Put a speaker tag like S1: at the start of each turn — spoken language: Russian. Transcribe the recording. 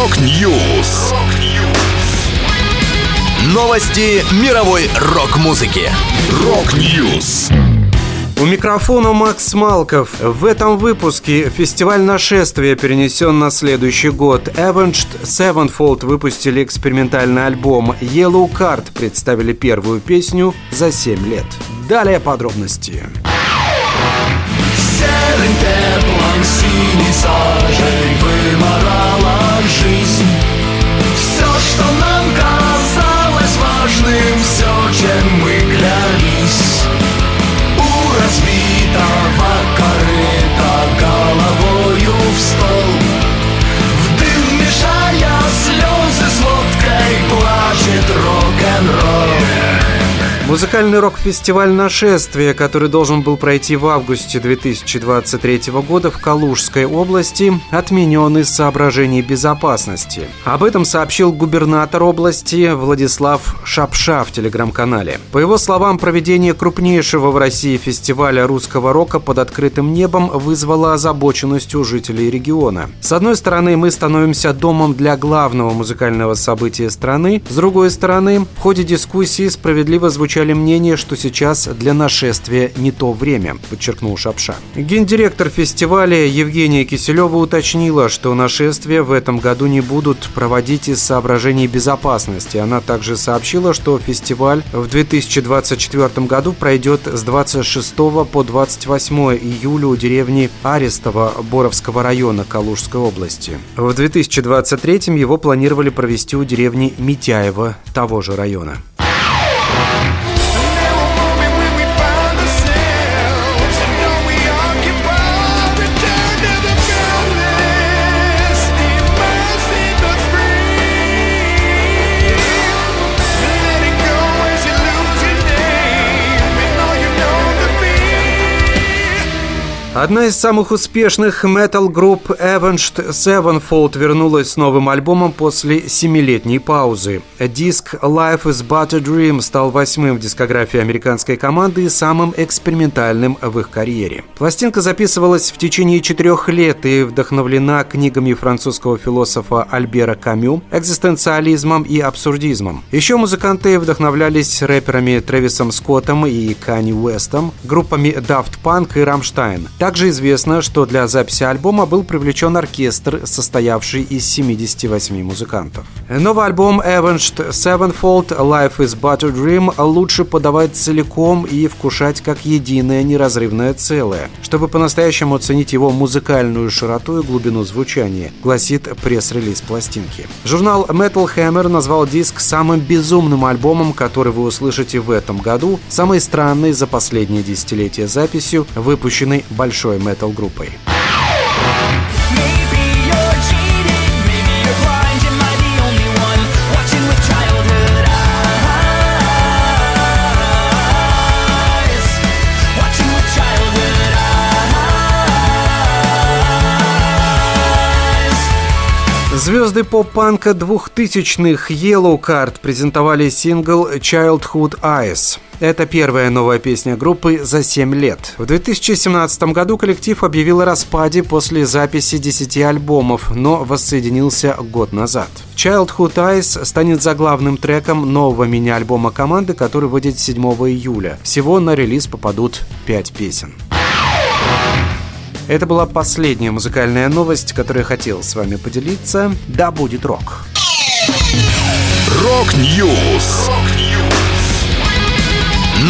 S1: Rock News. Новости мировой рок-музыки. Rock News.
S2: У микрофона Макс Малков. В этом выпуске фестиваль нашествия перенесен на следующий год. Avenged Sevenfold выпустили экспериментальный альбом. Yellowcard представили первую песню за 7 лет. Далее подробности.
S3: Серым пеплом синей сажей вымарала
S2: Музыкальный рок-фестиваль «Нашествие», который должен был пройти в августе 2023 года в Калужской области, отменен из соображений безопасности. Об этом сообщил губернатор области Владислав Шапша в телеграм-канале. По его словам, проведение крупнейшего в России фестиваля русского рока под открытым небом вызвало озабоченность у жителей региона. С одной стороны, мы становимся домом для главного музыкального события страны, с другой стороны, в ходе дискуссии справедливо звучали мнение, что сейчас для нашествия не то время, подчеркнул Шапша. Гендиректор фестиваля Евгения Киселева уточнила, что нашествия в этом году не будут проводить из соображений безопасности. Она также сообщила, что фестиваль в 2024 году пройдет с 26 по 28 июля у деревни Арестово Боровского района Калужской области. В 2023 его планировали провести у деревни Митяева того же района. Одна из самых успешных метал-групп Avenged Sevenfold вернулась с новым альбомом после семилетней паузы. Диск Life is But a Dream стал восьмым в дискографии американской команды и самым экспериментальным в их карьере. Пластинка записывалась в течение четырех лет и вдохновлена книгами французского философа Альбера Камю, экзистенциализмом и абсурдизмом. Еще музыканты вдохновлялись рэперами Трэвисом Скоттом и Канни Уэстом, группами Daft Punk и Rammstein. Также известно, что для записи альбома был привлечен оркестр, состоявший из 78 музыкантов. Новый альбом Avenged Sevenfold Life is But a Dream лучше подавать целиком и вкушать как единое неразрывное целое, чтобы по-настоящему оценить его музыкальную широту и глубину звучания, гласит пресс-релиз пластинки. Журнал Metal Hammer назвал диск самым безумным альбомом, который вы услышите в этом году, самой странной за последние десятилетия записью, выпущенной большой большой метал-группой. Звезды поп-панка двухтысячных Yellow Card презентовали сингл Childhood Eyes. Это первая новая песня группы за 7 лет. В 2017 году коллектив объявил о распаде после записи 10 альбомов, но воссоединился год назад. Childhood Eyes станет заглавным треком нового мини-альбома команды, который выйдет 7 июля. Всего на релиз попадут 5 песен. Это была последняя музыкальная новость, которую я хотел с вами поделиться. Да будет рок!
S1: Rock News!